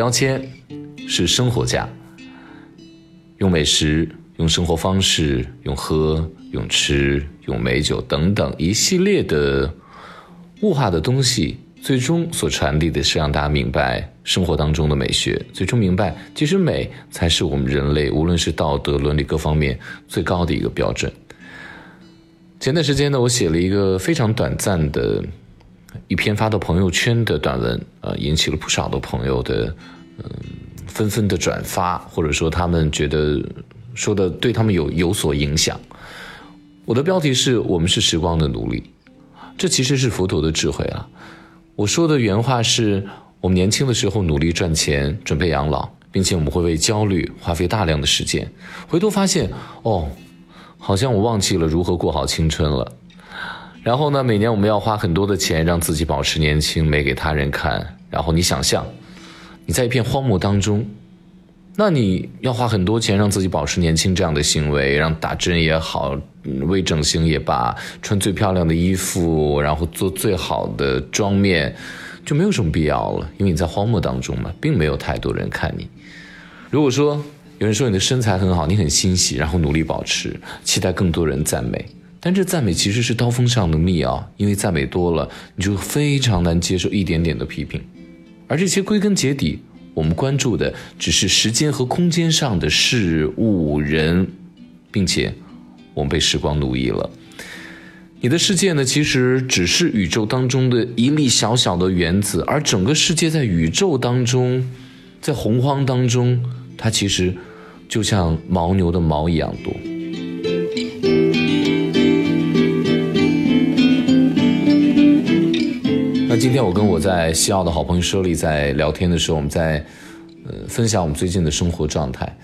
标签是生活家，用美食、用生活方式、用喝、用吃、用美酒等等一系列的物化的东西，最终所传递的是让大家明白生活当中的美学，最终明白其实美才是我们人类无论是道德、伦理各方面最高的一个标准。前段时间呢，我写了一个非常短暂的一篇发到朋友圈的短文，呃，引起了不少的朋友的嗯纷纷的转发，或者说他们觉得说的对他们有有所影响。我的标题是我们是时光的奴隶，这其实是佛陀的智慧啊。我说的原话是我们年轻的时候努力赚钱，准备养老，并且我们会为焦虑花费大量的时间，回头发现哦。好像我忘记了如何过好青春了。然后呢，每年我们要花很多的钱让自己保持年轻，美给他人看。然后你想象，你在一片荒漠当中，那你要花很多钱让自己保持年轻，这样的行为，让打针也好，微整形也罢，穿最漂亮的衣服，然后做最好的妆面，就没有什么必要了，因为你在荒漠当中嘛，并没有太多人看你。如果说，有人说你的身材很好，你很欣喜，然后努力保持，期待更多人赞美。但这赞美其实是刀锋上的蜜啊，因为赞美多了，你就非常难接受一点点的批评。而这些归根结底，我们关注的只是时间和空间上的事物人，并且我们被时光奴役了。你的世界呢，其实只是宇宙当中的一粒小小的原子，而整个世界在宇宙当中，在洪荒当中，它其实。就像牦牛的毛一样多。今天我跟我在西澳的好朋友 Shirley 在聊天的时候，我们在呃分享我们最近的生活状态。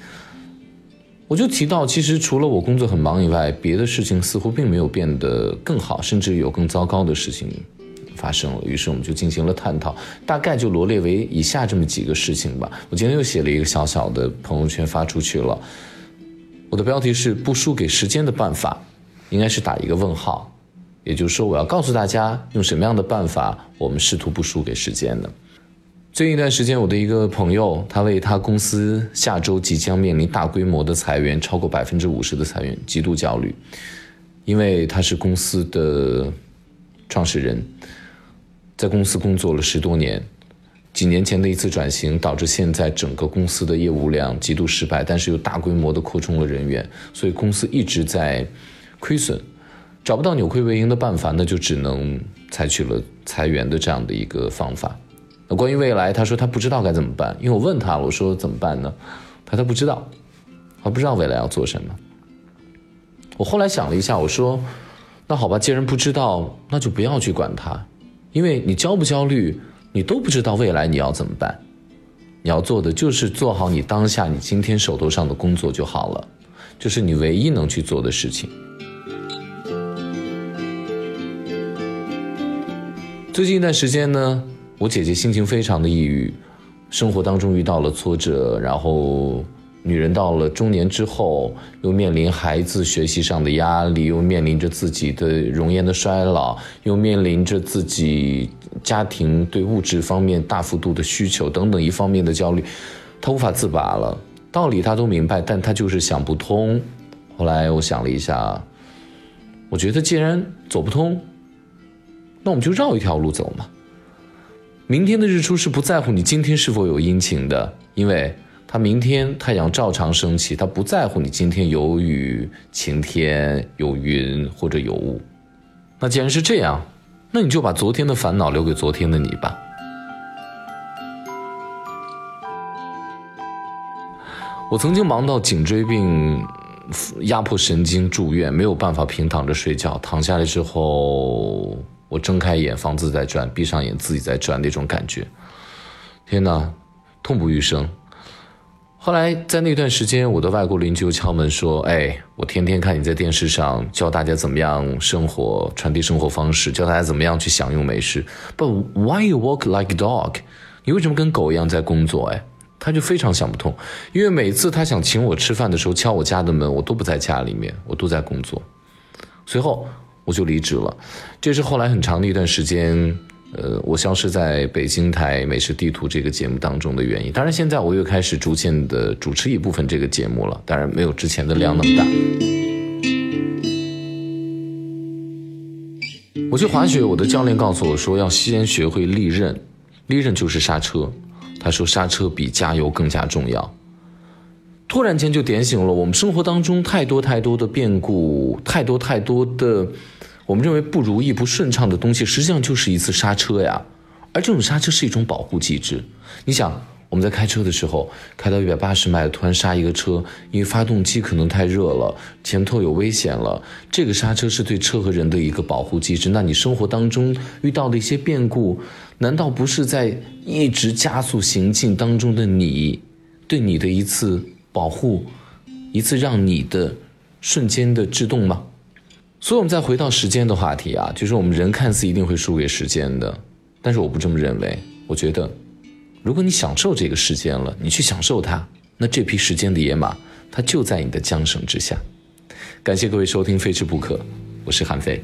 我就提到，其实除了我工作很忙以外，别的事情似乎并没有变得更好，甚至有更糟糕的事情。发生了，于是我们就进行了探讨，大概就罗列为以下这么几个事情吧。我今天又写了一个小小的朋友圈发出去了，我的标题是“不输给时间的办法”，应该是打一个问号，也就是说我要告诉大家用什么样的办法，我们试图不输给时间呢？最近一段时间，我的一个朋友，他为他公司下周即将面临大规模的裁员，超过百分之五十的裁员，极度焦虑，因为他是公司的创始人。在公司工作了十多年，几年前的一次转型导致现在整个公司的业务量极度失败，但是又大规模的扩充了人员，所以公司一直在亏损，找不到扭亏为盈的办法，那就只能采取了裁员的这样的一个方法。那关于未来，他说他不知道该怎么办，因为我问他，我说怎么办呢？他他不知道，他不知道未来要做什么。我后来想了一下，我说那好吧，既然不知道，那就不要去管他。因为你焦不焦虑，你都不知道未来你要怎么办，你要做的就是做好你当下你今天手头上的工作就好了，就是你唯一能去做的事情。最近一段时间呢，我姐姐心情非常的抑郁，生活当中遇到了挫折，然后。女人到了中年之后，又面临孩子学习上的压力，又面临着自己的容颜的衰老，又面临着自己家庭对物质方面大幅度的需求等等一方面的焦虑，她无法自拔了。道理她都明白，但她就是想不通。后来我想了一下，我觉得既然走不通，那我们就绕一条路走嘛。明天的日出是不在乎你今天是否有阴晴的，因为。他明天太阳照常升起，他不在乎你今天有雨、晴天、有云或者有雾。那既然是这样，那你就把昨天的烦恼留给昨天的你吧。我曾经忙到颈椎病压迫神经住院，没有办法平躺着睡觉。躺下来之后，我睁开眼，房子在转；闭上眼，自己在转，那种感觉，天哪，痛不欲生。后来在那段时间，我的外国邻居敲门说：“哎，我天天看你在电视上教大家怎么样生活，传递生活方式，教大家怎么样去享用美食。But why you walk like a dog？你为什么跟狗一样在工作？哎，他就非常想不通，因为每次他想请我吃饭的时候敲我家的门，我都不在家里面，我都在工作。随后我就离职了。这是后来很长的一段时间，呃，我消失在北京台《美食地图》这个节目当中的原因。当然，现在我又开始逐渐的主持一部分这个节目了，当然没有之前的量那么大。我去滑雪，我的教练告诉我说，要先学会利刃，利刃就是刹车。他说，刹车比加油更加重要。突然间就点醒了我们生活当中太多太多的变故，太多太多的我们认为不如意、不顺畅的东西，实际上就是一次刹车呀。而这种刹车是一种保护机制。你想，我们在开车的时候，开到一百八十迈，突然刹一个车，因为发动机可能太热了，前头有危险了。这个刹车是对车和人的一个保护机制。那你生活当中遇到的一些变故，难道不是在一直加速行进当中的你，对你的一次？保护一次让你的瞬间的制动吗？所以，我们再回到时间的话题啊，就是我们人看似一定会输给时间的，但是我不这么认为。我觉得，如果你享受这个时间了，你去享受它，那这匹时间的野马，它就在你的缰绳之下。感谢各位收听《非吃不可》，我是韩飞。